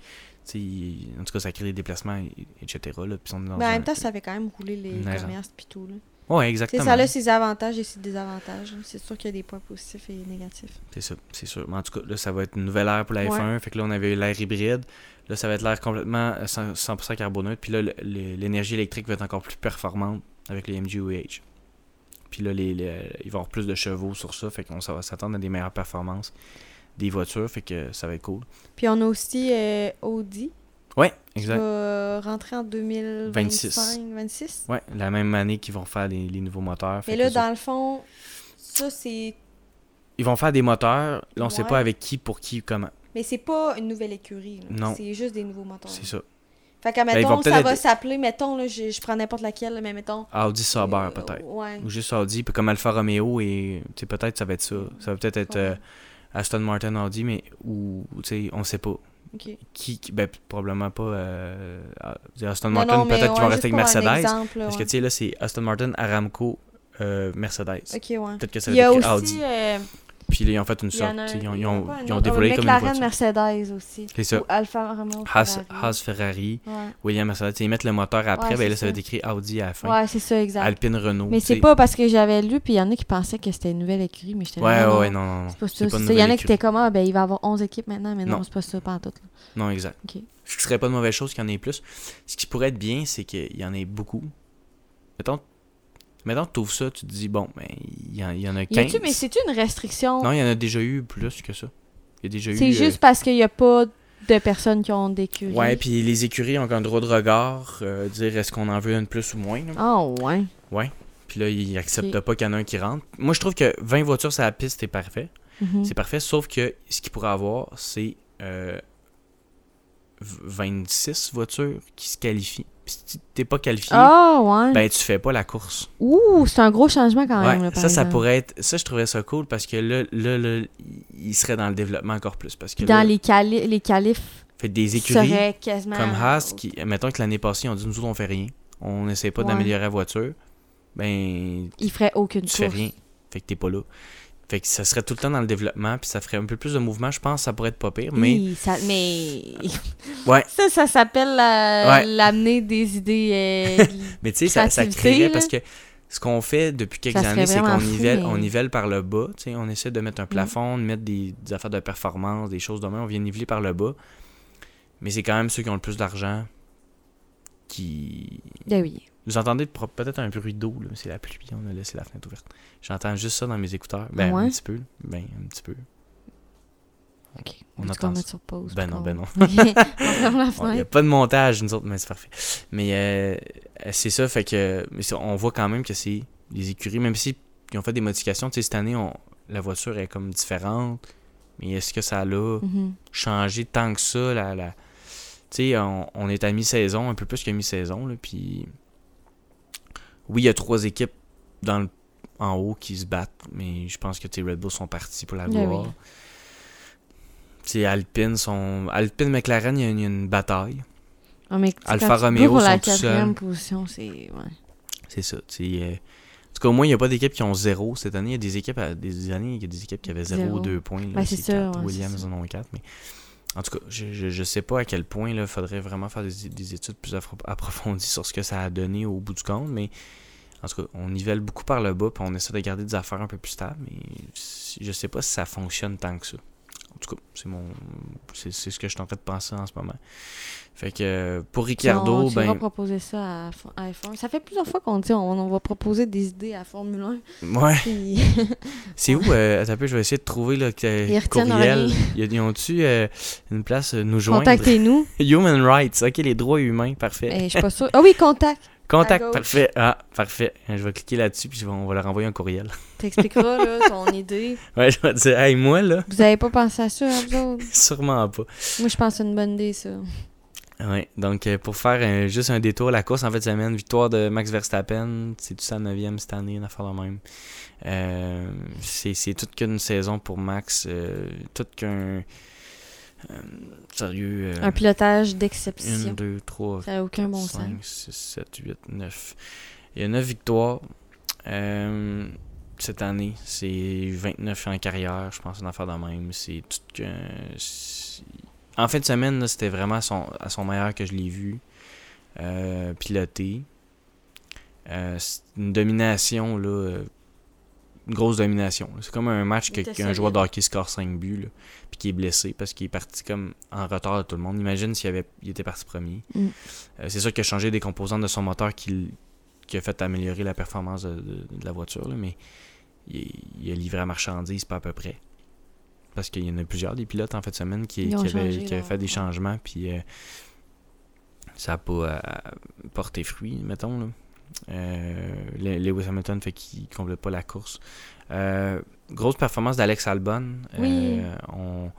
Il- en tout cas, ça crée des déplacements, et- etc. Là, puis on est dans Mais en un- même temps, ça fait quand même rouler les commerces puis tout. Là. Sais, exactement. ça a ses avantages et ses désavantages. là. C'est sûr qu'il y a des points positifs et négatifs. C'est ça, c'est sûr. Mais en tout cas, là, ça va être une nouvelle ère pour la Ouais. F1. Fait que là, on avait eu l'air hybride. Là, ça va être l'air complètement euh, 100%, 100% carboneutre. Puis là, l'énergie électrique va être encore plus performante avec les MGUH. Puis là, les, les- il va y avoir plus de chevaux sur ça. Fait qu'on va s'attendre à des meilleures performances des voitures. Fait que ça va être cool. Puis on a aussi euh, Audi Ouais, qui exact. va rentrer en 2025 26. Ouais, la même année qu'ils vont faire les, les nouveaux moteurs. Mais là, ça- dans le fond, ça, c'est. Ils vont faire des moteurs. Là, on sait Ouais. pas avec qui, pour qui, comment. Mais c'est pas une nouvelle écurie. là. Non. C'est juste des nouveaux moteurs. C'est ça. Fait que, Ben, mettons, ça va être- s'appeler, mettons, là, je, je prends n'importe laquelle, mais mettons. Audi Sauber, euh, peut-être. Ouais. Ou juste Audi, puis comme Alfa Romeo et peut-être ça va être ça. Ça va peut-être être euh, Ouais. Aston Martin Audi, mais ou tu sais on sait pas qui, qui- ben probablement pas euh, ah, Aston Martin peut-être qu'ils vont rester avec Mercedes exemple, là, parce que tu sais là c'est Aston Martin, Aramco, euh, Mercedes. Ok, ouais. Peut-être que ça va être. Audi. euh, Puis là, ils ont fait une sorte, ils ont, il ils ont, ils dévoilé comme une voiture. Mercedes aussi. C'est ça. Ou Alfa Romeo. Haas, Ferrari. Haas Ferrari, Ouais. William Mercedes, ils mettent le moteur après, Ouais, ben là ça va être écrit Audi à la fin. Ouais, c'est ça, exact. Alpine Renault. mais c'est pas parce que j'avais lu, puis il y en a qui pensaient que c'était une nouvelle écurie, mais j'étais là, Ouais, non, ouais, non, non, non. C'est pas ça. Il y en a qui étaient comme, ah, ben il va y avoir 11 équipes maintenant, mais non, c'est pas ça, pas en tout. là. Non, exact. Ce qui serait pas une mauvaise chose qu'il y en ait plus. Ce qui pourrait être bien, c'est qu'il y en ait beaucoup. Mettons, mettons tu ouvres ça, tu te dis, bon, ben, il y, y en a Y 15. a-tu, mais c'est-tu une restriction? Non, il y en a déjà eu plus que ça. Il y a déjà eu. C'est euh, juste parce qu'il y a pas de personnes qui ont d'écurie. Ouais, puis les écuries ont un droit de regard, euh, dire est-ce qu'on en veut une plus ou moins. Ah, ouais. Puis là, ils acceptent pas qu'il y en a un qui rentre. Moi, je trouve que 20 voitures sur la piste, c'est parfait. Mhm. C'est parfait, sauf que ce qu'il pourrait avoir, c'est euh, v- 26 voitures qui se qualifient. Si t'es pas qualifié, Ah, ouais. ben tu fais pas la course. Ouh, c'est un gros changement quand même. Ouais, là, par ça, ça pourrait être. Ça, je trouverais ça cool parce que là, là, là, il serait dans le développement encore plus. Parce que dans là, les, quali- les qualifs, fait des écuries quasiment. comme Haas, qui, mettons que l'année passée, ont dit nous autres, on fait rien. On essaie pas Ouais. d'améliorer la voiture. Ben, Il ferait aucune tu fais course. rien. Fait que t'es pas là. Fait que ça serait tout le temps dans le développement, puis ça ferait un peu plus de mouvement. Je pense que ça pourrait être pas pire, mais. Oui, ça- mais [LAUGHS] Ouais. ça, ça s'appelle Ouais. l'amener des idées. euh, [LAUGHS] Mais tu sais, ça, ça créerait là. parce que ce qu'on fait depuis quelques Ça années, c'est qu'on nivelle, mais- on nivelle par le bas. Tu sais, on essaie de Mm. mettre un plafond, de mettre des, des affaires de performance, des choses de même. On vient niveler par le bas. Mais c'est quand même ceux qui ont le plus d'argent qui. Ben oui. Vous entendez peut-être un bruit d'eau, là. c'est la pluie, on a laissé la fenêtre ouverte. J'entends juste ça dans mes écouteurs. Ben, ouais? un petit peu. Ben, un petit peu. Ok. On On entend va ça. mettre sur pause. Ben non, ben non. [LAUGHS] La [LAUGHS] Il n'y a pas de montage, nous autres, mais c'est parfait. Mais euh, c'est ça, fait que. Mais on voit quand même que c'est les écuries, même si ils ont fait des modifications. Tu sais, cette année, on, la voiture est comme différente. Mais est-ce que ça a Mhm. changé tant que ça? La, la... Tu sais, on, on est à mi-saison, un peu plus qu'à mi-saison. là, Puis. Oui, il y a trois équipes dans le- en haut qui se battent. Mais je pense que sais, Red Bull sont partis pour la Ben gloire. oui. Alpine sont. Alpine McLaren, il y a une- il y a une bataille. Ah, mais Alfa te Romeo pour la sont tout quatrième position, c'est. Ouais. C'est ça. euh, En tout cas, au moins, il n'y a pas d'équipes qui ont zéro cette année. Il y a des équipes, à- des années, il y a des équipes qui avaient zéro ou Zéro. deux points. Ben, c'est ça, quatre. ouais, Williams en ont quatre. Mais... En tout cas, je, je sais pas à quel point il faudrait vraiment faire des, des études plus appro- [LAUGHS] approfondies sur ce que ça a donné au bout du compte. Mais en tout cas, on nivelle beaucoup par le bas puis on essaie de garder des affaires un peu plus stables. Mais je sais pas si ça fonctionne tant que ça. En tout cas, c'est mon c'est c'est ce que je suis en train de penser en ce moment. Fait que euh, pour Ricardo, Tu vas ben. proposer ça à, à F1. Ça fait plusieurs fois qu'on dit on, on va proposer des idées à Formule 1. Ouais. Puis... [LAUGHS] C'est où euh, attends je vais essayer de trouver le courriel. Ils ont-tu euh, une place euh, nous joindre? Contactez-nous. [LAUGHS] Human Rights, ok, les droits humains, parfait. Eh, je suis pas. Ah oui, contact. Contact, parfait. Ah, parfait. Je vais cliquer là-dessus puis on va leur envoyer un courriel. [LAUGHS] T'expliqueras là, ton idée. Ouais, je vais dire, hey, moi là, Vous avez pas pensé à ça, hein, vous autres? [LAUGHS] sûrement pas. Moi, je pense que c'est une bonne idée, ça. Ouais, donc euh, pour faire un- juste un détour, la course en fait semaine, victoire de Max Verstappen, c'est tout sa 9 cette année, une affaire de même. Euh, c'est c'est toute qu'une saison pour Max, euh, toute qu'un. Euh, sérieux. euh, Un pilotage 1, d'exception. 2, 3, Ça n'a aucun bon sens. 5, 6, 7, 8, 9. Il y a 9 victoires. Euh, cette année, c'est 29 en carrière, je pense, une affaire de même. C'est tout En fin de semaine, c'était vraiment à son, à son meilleur que je l'ai vu. Euh, piloté. Euh, c'est une domination, là. Une grosse domination. C'est comme un match qu'un joueur de hockey score 5 buts, là, puis qui est blessé parce qu'il est parti comme en retard de tout le monde. Imagine s'il avait, il était parti premier. Mm. Euh, c'est sûr qu'il a changé des composantes de son moteur qui, qui a fait améliorer la performance de, de- de la voiture, là, mais il, il a livré la marchandise pas à peu près. Parce qu'il y en a plusieurs des pilotes en fait de semaine qui, qui avaient, changé qui avaient fait des changements, puis euh, ça n'a pas euh, porté fruit, mettons. Là. Euh, Le- Lewis Hamilton fait qu'il complète pas la course. Euh, grosse performance d'Alex Albon. Oui. Euh, on,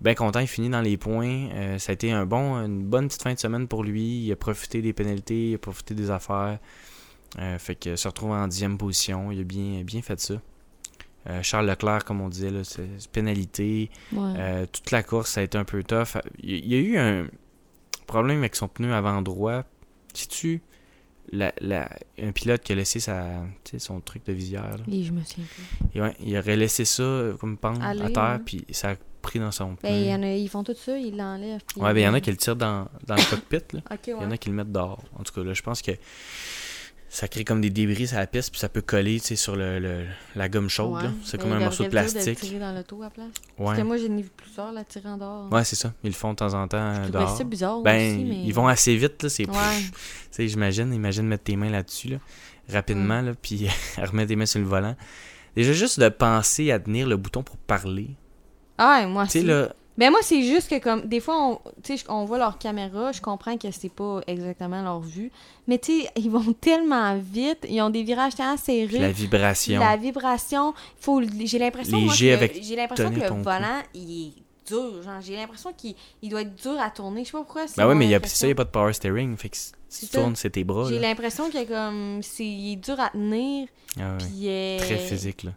bien content, il finit dans les points. Euh, ça a été un bon, une bonne petite fin de semaine pour lui. Il a profité des pénalités, il a profité des affaires. Euh, fait que se retrouve en dixième position. Il a bien, bien fait ça. Euh, Charles Leclerc, comme on disait, là, pénalité. Ouais. Toute la course, ça a été un peu tough. Il y a eu un problème avec son pneu avant droit. Sais-tu, la, la, un pilote qui a laissé sa, son truc de visière. là. Je me souviens plus. Et ouais, il aurait laissé ça euh, comme pente à terre, puis ça a pris dans son. Ben, il y en a, ils font tout ça, ils l'enlèvent. puis- Ouais, ben il y en a qui le tirent dans, dans le [COUGHS] cockpit. Là. Il y en a qui le mettent dehors. En tout cas, là, je pense que ça crée comme des débris sur la piste, puis ça peut coller tu sais, sur le, le- la gomme chaude. Ouais. C'est comme un morceau de plastique. De tirer dans l'auto à la place. Ouais. Parce que moi, j'en ai vu plusieurs, la tirer en dehors. ouais, c'est ça. Ils le font de temps en temps dehors. ça bizarre Ben, aussi, mais... ils vont assez vite, là. C'est. Ouais. Tu sais, j'imagine, imagine mettre tes mains là-dessus, là, rapidement, là, puis [LAUGHS] remettre tes mains sur le volant. Déjà, juste de penser à tenir le bouton pour parler. Ah, ouais, moi Tu sais, aussi. là, Ben moi, c'est juste que comme des fois, on, on voit leur caméra, je comprends que c'est pas exactement leur vue, mais tu sais, ils vont [LAUGHS] tellement vite, ils ont des virages tellement serrés. la vibration. La vibration, faut j'ai l'impression moi, que- avec j'ai l'impression que le volant il est dur, genre j'ai l'impression qu'il il doit être dur à tourner, je sais pas pourquoi. Ben mon mais y a, ça, il n'y a pas de power steering. Fait que si tu ça. tournes, c'est tes bras. J'ai l'impression que comme c'est il est dur à tenir, Ah ouais. puis euh, Très physique, là.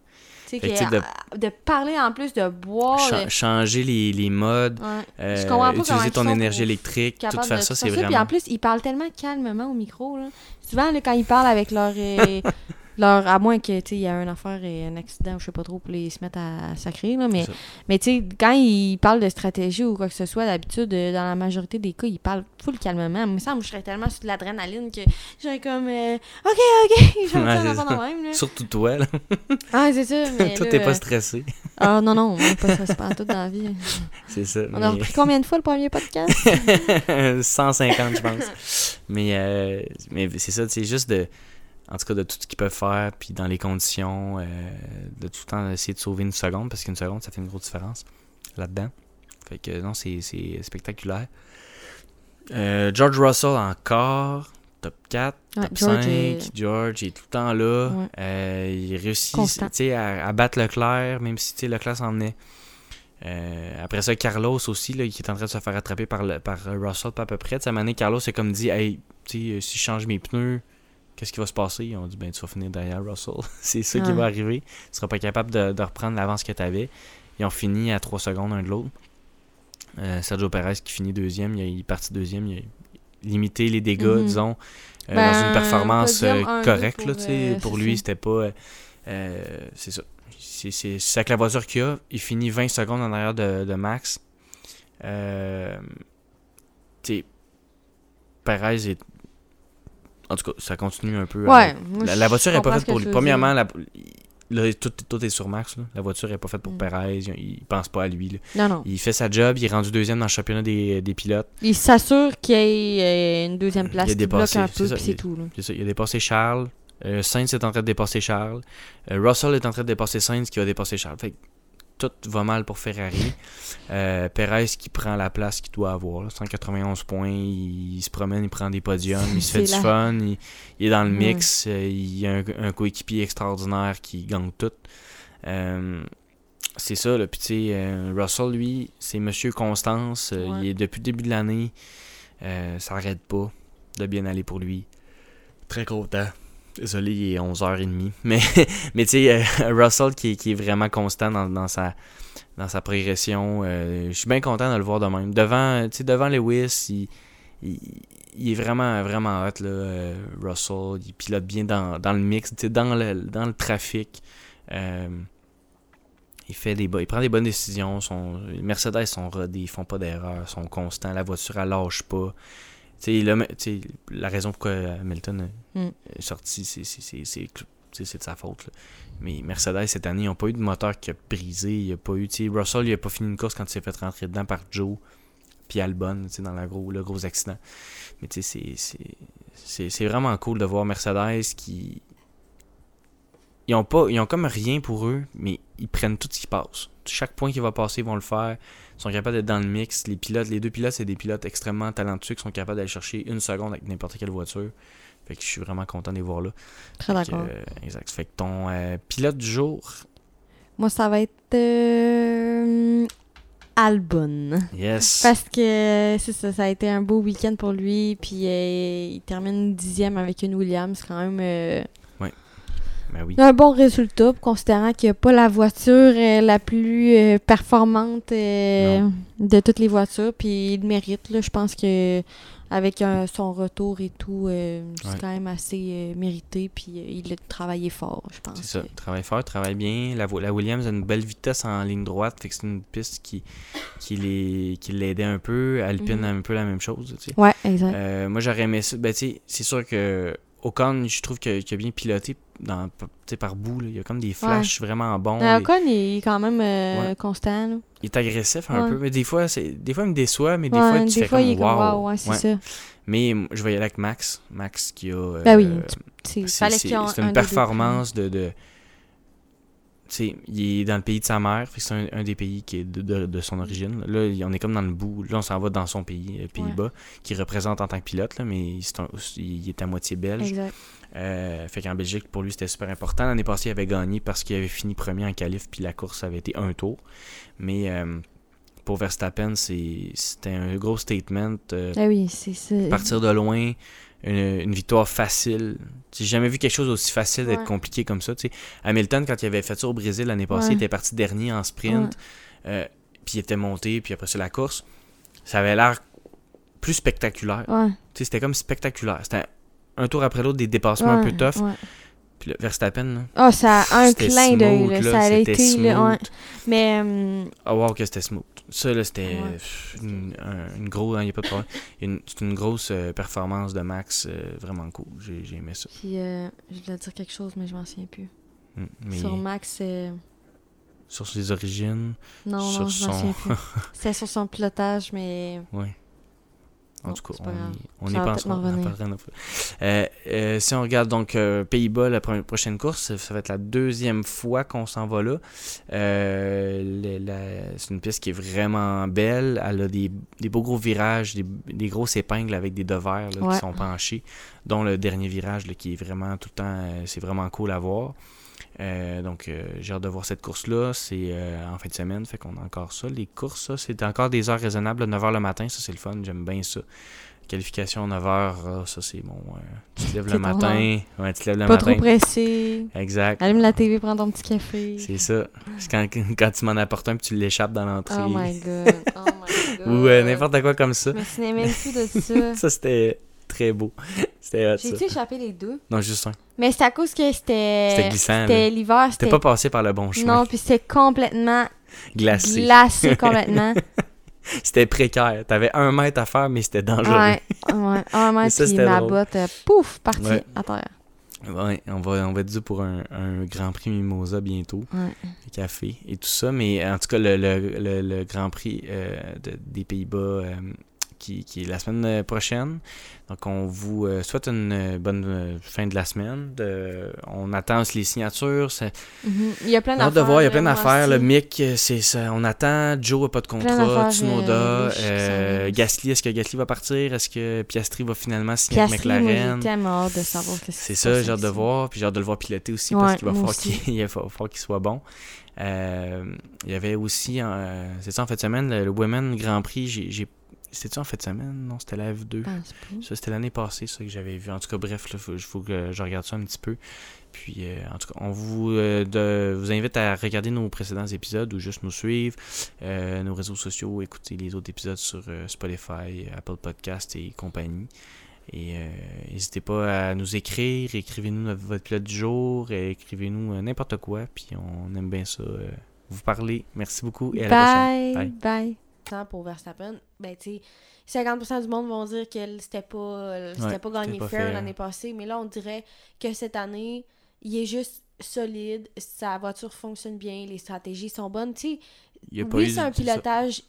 Que, que, sais, de- parler en plus de boire. Changer les, les modes, Ouais. euh, Je pas utiliser ton énergie électrique, tout faire ça, c'est faire Puis en vraiment... plus, ils parlent tellement calmement au micro. Là. Souvent, là, quand ils parlent avec leur. euh, [LAUGHS] leur à moins que tu sais, il y a une affaire et un accident, je sais pas trop, pour les se mettre à, à sacrer. Là, mais ça. mais quand ils parlent de stratégie ou quoi que ce soit, d'habitude, euh, dans la majorité des cas, ils parlent full calmement. Il me semble que je serais tellement sur de l'adrénaline que j'aurais comme. euh, ok, ok, [LAUGHS] je vais Ouais, ça. de même. Là. Surtout toi, là. Ah, c'est ça. [LAUGHS] Mais toi, t'es pas euh, stressé. [LAUGHS] Ah, non, non, on est pas stressé pas tout dans la vie. C'est ça. On a repris combien de fois le premier podcast? 150, je pense. Mais, euh, mais c'est ça, c'est juste de. En tout cas, de tout ce qu'ils peuvent faire, puis dans les conditions, euh, de tout le temps essayer de sauver une seconde, parce qu'une seconde, ça fait une grosse différence là-dedans. Fait que non, c'est spectaculaire. Euh, George Russell encore, top 4, Ouais, top George 5. est- George est tout le temps là. Ouais. Euh, il réussit à, à battre Leclerc, même si tu sais, Leclerc s'en venait. Euh, après ça, Carlos aussi, là, qui est en train de se faire attraper par, le- par Russell, pas à peu près. De sa manière, Carlos s'est comme dit Hey, si je change mes pneus, qu'est-ce qui va se passer? Ils ont dit Ben, tu vas finir derrière Russell. [LAUGHS] C'est ça qui va arriver. Tu seras pas capable de, de reprendre l'avance que tu avais. Ils ont fini à 3 secondes un de l'autre. Euh, Sergio Perez qui finit deuxième, il, est parti deuxième, il a limité les dégâts, Mhm. disons, euh, Ben, dans une performance euh, correcte. pour, là, pour lui, c'était pas. c'est ça. C'est avec la voiture qu'il a. Il finit 20 secondes en arrière de, de Max. Perez est. En tout cas, ça continue un peu. Ouais. moi, la, voiture n'est pas faite pour lui. Premièrement, la, là, tout, tout est sur Max. là. La voiture n'est pas faite pour Mm. Perez. Il, il pense pas à lui. là. Non, non. Il fait sa job. Il est rendu deuxième dans le championnat des, des pilotes. Il s'assure qu'il y ait euh, une deuxième place Il a bloque dépassé, un peu, c'est il- tout. Là. Ça, il a dépassé Charles. Euh, Sainz est en train de dépasser Charles. Euh, Russell est en train de dépasser Sainz qui va dépasser Charles. Fait que tout va mal pour Ferrari. [LAUGHS] Euh, Perez qui prend la place qu'il doit avoir. là, 191 points. Il, il se promène, il prend des podiums. Il se fait du la- fun. Il, il est dans le mix. euh, il y a un, un coéquipier extraordinaire qui gagne tout. Euh, c'est ça, là. Puis, tu sais, euh, Russell, lui, c'est Monsieur Constance. Euh, Ouais. Il est depuis le début de l'année. Euh, ça arrête pas de bien aller pour lui. Très content. Désolé, il est 11h30. Mais, [LAUGHS] mais tu sais, euh, Russell qui, est vraiment constant dans, sa, dans sa progression. euh, je suis bien content de le voir de même. Devant, devant Lewis, il, il, il est vraiment, vraiment hot, euh, Russell. Il pilote bien dans, dans le mix, dans le, dans le trafic. Il fait des il prend des bonnes décisions. Son, Mercedes sont rodés, ils font pas d'erreurs, sont constants. La voiture, elle lâche pas. Tu sais, là, tu sais, la raison pourquoi Hamilton Mm. est sorti, c'est- de sa faute. là. Mais Mercedes, cette année, ils n'ont pas eu de moteur qui a brisé. Il a pas eu, Russell, il a pas fini une course quand il s'est fait rentrer dedans par Joe puis Albon, dans la gros, le gros accident. Mais c'est vraiment cool de voir Mercedes qui... Ils ont, pas, ils ont comme rien pour eux, mais ils prennent tout ce qui passe. Chaque point qui va passer, ils vont le faire. Ils sont capables d'être dans le mix. Les pilotes, les deux pilotes, c'est des pilotes extrêmement talentueux qui sont capables d'aller chercher une seconde avec n'importe quelle voiture. Fait que je suis vraiment content de les voir là. Très d'accord. euh, exact. Fait que ton euh, pilote du jour, Moi, ça va être euh, Albon. yes. Parce que c'est ça, ça a été un beau week-end pour lui. Puis il termine dixième avec une Williams. C'est quand même Ben oui. un bon résultat, considérant qu'il n'y a pas la voiture euh, la plus euh, performante euh, de toutes les voitures. Puis il le mérite. Là, je pense que avec son retour et tout, c'est Ouais. quand même assez mérité. Puis il a travaillé fort, je pense. C'est ça. Travaille fort, travaille bien. La, Williams a une belle vitesse en ligne droite. Fait que c'est une piste qui, qui, l'aidait un peu. Alpine Mhm. a un peu la même chose. tu sais. Ouais, exact. Moi, j'aurais aimé ça. Ben, tu sais, c'est sûr que Ocon, je trouve qu'il a bien piloté dans, par bout. là. Il y a comme des flashs vraiment bons. Euh, Il- Ocon, il est quand même euh, Ouais. constant. là. il est agressif un Ouais. peu. Mais des fois, des fois, il me déçoit. Mais des fois, tu des fais fois, comme il est comme wow. ça. Mais je vais y aller avec Max. Max qui a. euh, Ben oui, C'est c'est, une performance de. de il est dans le pays de sa mère, c'est un, un des pays qui est de, de- de son origine. Là, on est comme dans le bout. Là, on s'en va dans son pays, les Pays-Bas, qui représente en tant que pilote, là, mais un- il est à moitié belge. Exact. Euh, fait qu'en Belgique, pour lui, c'était super important. L'année passée, il avait gagné parce qu'il avait fini premier en qualif, puis la course avait été un tour. Mais euh, pour Verstappen, c'était un gros statement. euh, Ah oui, c'est ça. partir de loin, une, une victoire facile. J'ai jamais vu quelque chose aussi facile d'être Ouais. compliqué comme ça. Hamilton, quand il avait fait ça au Brésil l'année passée, Ouais. il était parti dernier en sprint, euh, puis il était monté, puis après c'est la course. Ça avait l'air plus spectaculaire. C'était comme spectaculaire. C'était un tour après l'autre des dépassements un peu tough. Puis le Verstappen, là, Ah, ça a un clin d'œil, Ça a été, là, ouais. Mais, Ah wow que c'était smooth. Ça là c'était Ouais. une, un- une grosse, il y a pas de problème. Une- C'est une grosse performance de Max, euh, vraiment cool. J'ai aimé ça. puis, euh, je voulais dire quelque chose, mais je m'en souviens plus. Mm, Mais Sur Max, euh, sur ses origines, non, Sur non, je m'en son- souviens plus. [LAUGHS] C'était sur son pilotage, mais. ouais. En tout cas, pas on autre fois. Euh, euh, si on regarde donc euh, Pays-Bas, la prochaine course, ça va être la deuxième fois qu'on s'en va là. Euh, c'est une piste qui est vraiment belle. Elle a des, des beaux gros virages, des, des grosses épingles avec des devers là, Ouais. qui sont penchés, dont le dernier virage là, qui est vraiment tout le temps, c'est vraiment cool à voir. Euh, donc, euh, j'ai hâte de voir cette course-là. C'est euh, en fin de semaine, fait qu'on a encore ça. Les courses, c'est encore des heures raisonnables. 9h le matin, ça, c'est le fun. J'aime bien ça. Qualification 9h, ça, c'est bon. euh, tu te lèves le [LAUGHS] matin. Ouais, tu te lèves le Pas matin. trop pressé. Exact. Allume la TV, prends ton petit café. C'est ça. C'est quand, [LAUGHS] quand tu m'en apportes un puis tu l'échappes dans l'entrée. Oh my god. Oh my [LAUGHS] god. Ou n'importe quoi comme ça. Je me souviens même plus de ça. Ça, c'était très beau. [LAUGHS] C'était. J'ai-tu échappé les deux? Non, juste un. Mais c'est à cause que c'était. C'était glissant. C'était l'hiver. T'es pas passé par le bon chemin. Non, puis c'était complètement Glacé. glacé [LAUGHS] complètement. C'était précaire. T'avais un mètre à faire, mais c'était dangereux. ouais, ouais. Un [LAUGHS] mètre, puis c'était ma drôle. botte, euh, pouf, partie Ouais. à terre. Ouais, on va, on va être dû pour un, un Grand Prix Mimosa bientôt. Ouais. le café et tout ça. Mais en tout cas, le, le, le, le Grand Prix euh, de- des Pays-Bas euh, qui, qui est la semaine euh, prochaine. Donc, on vous euh, souhaite une euh, bonne fin de la semaine. De- on attend les signatures. Mhm. Il y a plein d'affaires. de voir, il y a plein d'affaires. Le euh, c'est ça. On attend. Joe n'a pas de contrat. Tsunoda. euh, euh. Gasly, est-ce que Gasly va partir? Est-ce que Piastri va finalement signer avec Piastri, j'ai McLaren? tellement hâte de savoir qu'est-ce C'est ça, j'ai hâte de avec voir. Puis j'ai hâte de le voir piloter aussi parce qu'il va falloir qu'il aussi. [LAUGHS] il va falloir qu'il soit bon. Euh, il y avait aussi, euh, c'est ça en fin de semaine, le, le Women Grand Prix. J'ai- C'était-tu en fin de semaine? Non, c'était la F2. Je pense pas. Ça, c'était l'année passée, ça, que j'avais vu. En tout cas, bref, il faut, faut que je regarde ça un petit peu. Puis, euh, en tout cas, on vous, euh, de- vous invite à regarder nos précédents épisodes ou juste nous suivre, euh, nos réseaux sociaux, écouter les autres épisodes sur Spotify, Apple Podcast et compagnie. Et n'hésitez pas à nous écrire, écrivez-nous votre pilote du jour, écrivez-nous n'importe quoi, puis on aime bien ça. vous parler. Merci beaucoup et à la prochaine. Bye. Bye. Pour Verstappen, ben tu sais, 50% du monde vont dire que c'était pas, c'était Ouais, pas gagné pas fair fair. l'année passée, mais là on dirait que cette année, il est juste solide, sa voiture fonctionne bien, les stratégies sont bonnes, tu sais. Oui, c'est un pilotage,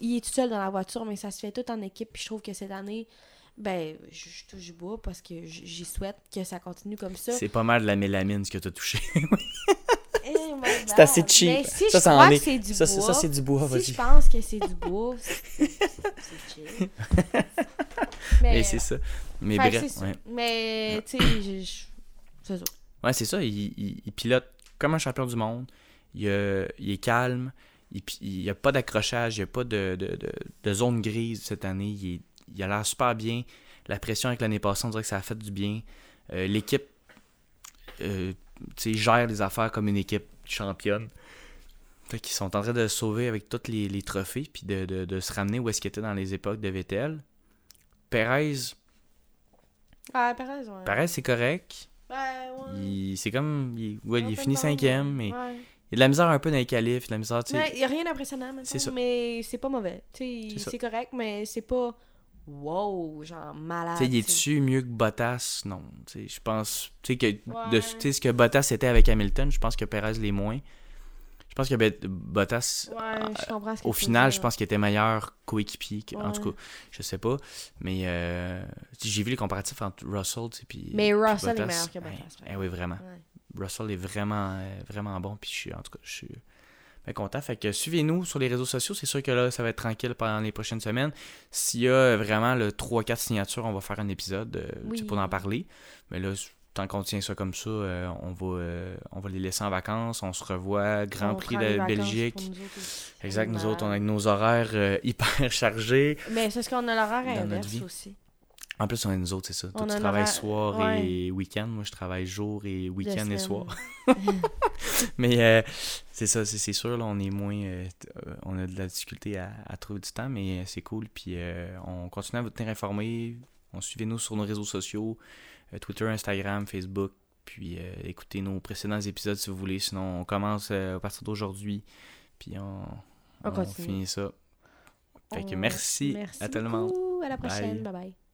il est tout seul dans la voiture, mais ça se fait tout en équipe, puis je trouve que cette année, ben, je, je touche bois parce que j'y souhaite que ça continue comme ça. C'est pas mal de la mélamine ce que t'as touché. [LAUGHS] Eh, C'est [LAUGHS] assez cheap. Mais si Ça, je ça en est- que c'est du ça, bois, ça, c'est du bois, si je pense que c'est du bois, c'est chill. [LAUGHS] Mais c'est ça. Mais bref, c'est ça. ouais. Mais, tu sais, c'est ça. Ouais, c'est ça. Il, il- il pilote comme un champion du monde. Il, euh, il est calme. Il n'y a pas d'accrochage. Il n'y a pas de, de, de- de zone grise cette année. Il, est- il a l'air super bien. La pression avec l'année passée, on dirait que ça a fait du bien. Euh, L'équipe euh, tu sais, gère les affaires comme une équipe championne. Fait qu'ils sont en train de sauver avec tous les, les trophées puis de, de- de se ramener où est-ce qu'ils étaient dans les époques de Vettel. Perez, Ah, Perez, ouais. Perez c'est correct. Ben, ouais. Il- C'est comme. Il, ouais, il est fini cinquième, mais ouais. il y a de la misère un peu dans les qualifs, il y a de la misère, tu sais. Ouais, il n'y a rien d'impressionnant, C'est ça. mais c'est pas mauvais. Tu sais, c'est correct, mais c'est pas wow, genre malade. Tu sais, il tu sais. est-tu mieux que Bottas? Non. Tu sais, je pense. Tu sais, que de, Ouais. sais, ce que Bottas était avec Hamilton, je pense que Perez l'est moins. Je pense que Bottas, Ouais, je comprends ce que au final, je pense qu'il était meilleur coéquipier. que- En Ouais. tout cas, je sais pas. Mais euh, j'ai vu les comparatifs entre Russell sais, puis. Mais puis Russell est Bottas. meilleur que Ouais, Bottas, ouais. eh oui, vraiment. Ouais. Russell est vraiment, euh, vraiment bon. Puis je suis, en tout cas, je suis bien content. Fait que suivez-nous sur les réseaux sociaux. C'est sûr que là, ça va être tranquille pendant les prochaines semaines. S'il y a vraiment le 3-4 signatures, on va faire un épisode euh, Oui. pour en parler. Mais là, tant qu'on tient ça comme ça, euh, on, va, euh, on va les laisser en vacances. On se revoit. Grand On Prix de Belgique. nous. Exact, nous autres, on a nos horaires euh, [LAUGHS] hyper chargés. Mais c'est ce qu'on a l'horaire inverse aussi. En plus, on est nous autres, c'est ça. Toi, On tu travailles soir ouais. et week-end. Moi, je travaille jour et week-end et soir. [LAUGHS] [LAUGHS] mais euh, c'est ça, c'est sûr, là, on est moins. euh, euh, on a de la difficulté à, à trouver du temps, mais c'est cool. Puis euh, on continue à vous tenir informés. On suivez-nous sur nos réseaux sociaux Twitter, Instagram, Facebook. Puis écoutez nos précédents épisodes si vous voulez. Sinon, on commence à partir d'aujourd'hui. Puis on, On finit ça. Fait que merci, Merci à tout le monde. À la Bye. prochaine. bye. bye.